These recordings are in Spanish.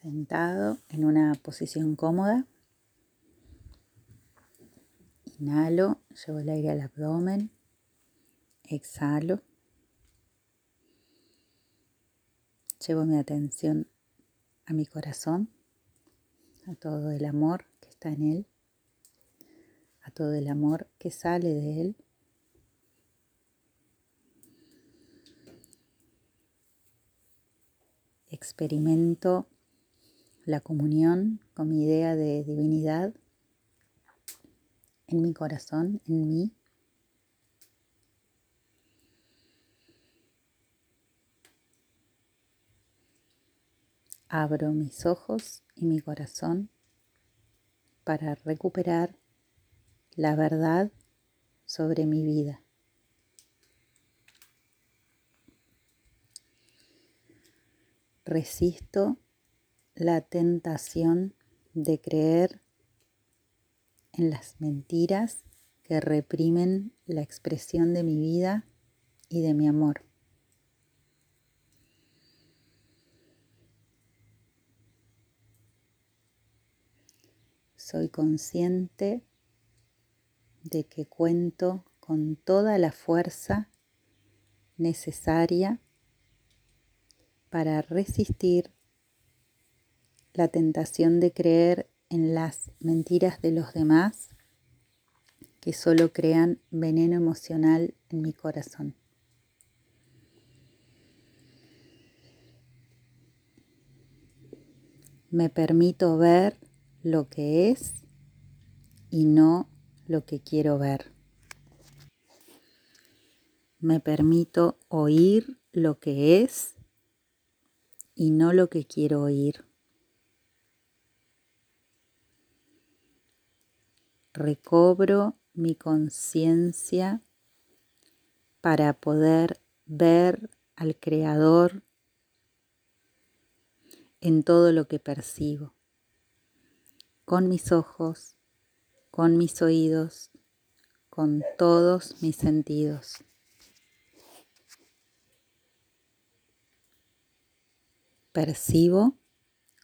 Sentado en una posición cómoda. Inhalo, llevo el aire al abdomen. Exhalo. Llevo mi atención a mi corazón, a todo el amor que está en él, a todo el amor que sale de él. Experimento la comunión con mi idea de divinidad en mi corazón, en mí. Abro mis ojos y mi corazón para recuperar la verdad sobre mi vida. Resisto la tentación de creer en las mentiras que reprimen la expresión de mi vida y de mi amor. Soy consciente de que cuento con toda la fuerza necesaria para resistir la tentación de creer en las mentiras de los demás que solo crean veneno emocional en mi corazón. Me permito ver lo que es y no lo que quiero ver. Me permito oír lo que es y no lo que quiero oír. Recobro mi conciencia para poder ver al Creador en todo lo que percibo, con mis ojos, con mis oídos, con todos mis sentidos. Percibo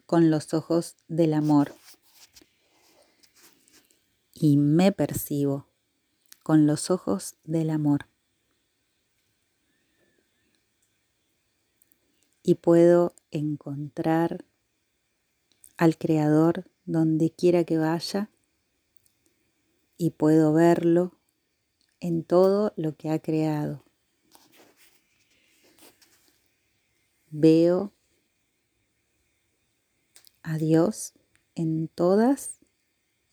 con los ojos del amor y me percibo con los ojos del amor. Y puedo encontrar al Creador donde quiera que vaya y puedo verlo en todo lo que ha creado. Veo a Dios en todas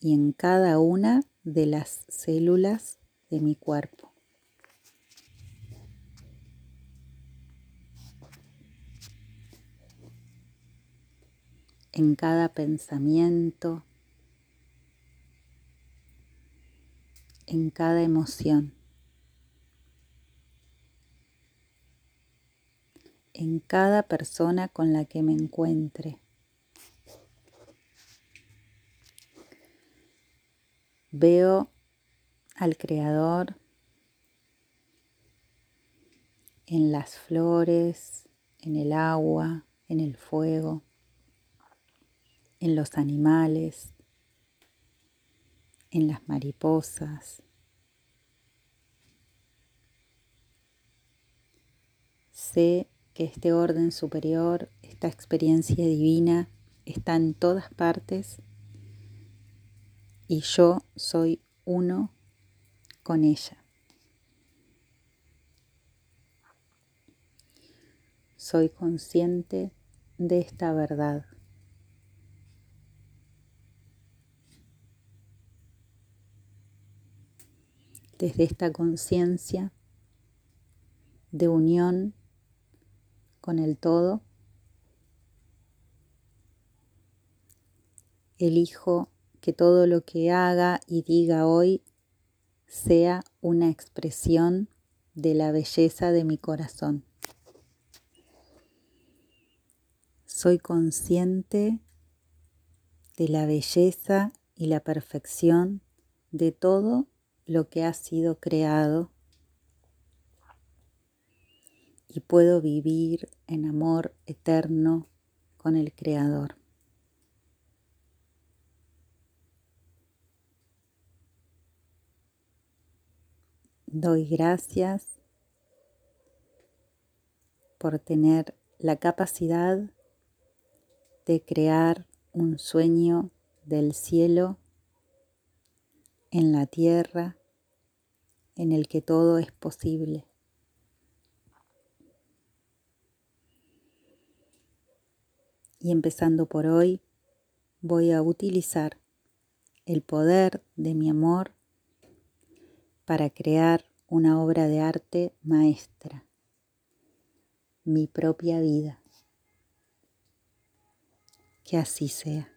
y en cada una de las células de mi cuerpo. En cada pensamiento, en cada emoción, en cada persona con la que me encuentre. Veo al Creador en las flores, en el agua, en el fuego, en los animales, en las mariposas. Sé que este orden superior, esta experiencia divina, está en todas partes y yo soy uno con ella. Soy consciente de esta verdad. Desde esta conciencia de unión con el todo, elijo que todo lo que haga y diga hoy sea una expresión de la belleza de mi corazón. Soy consciente de la belleza y la perfección de todo lo que ha sido creado y puedo vivir en amor eterno con el Creador. Doy gracias por tener la capacidad de crear un sueño del cielo en la tierra en el que todo es posible. Y empezando por hoy, voy a utilizar el poder de mi amor para crear una obra de arte maestra, mi propia vida. Que así sea.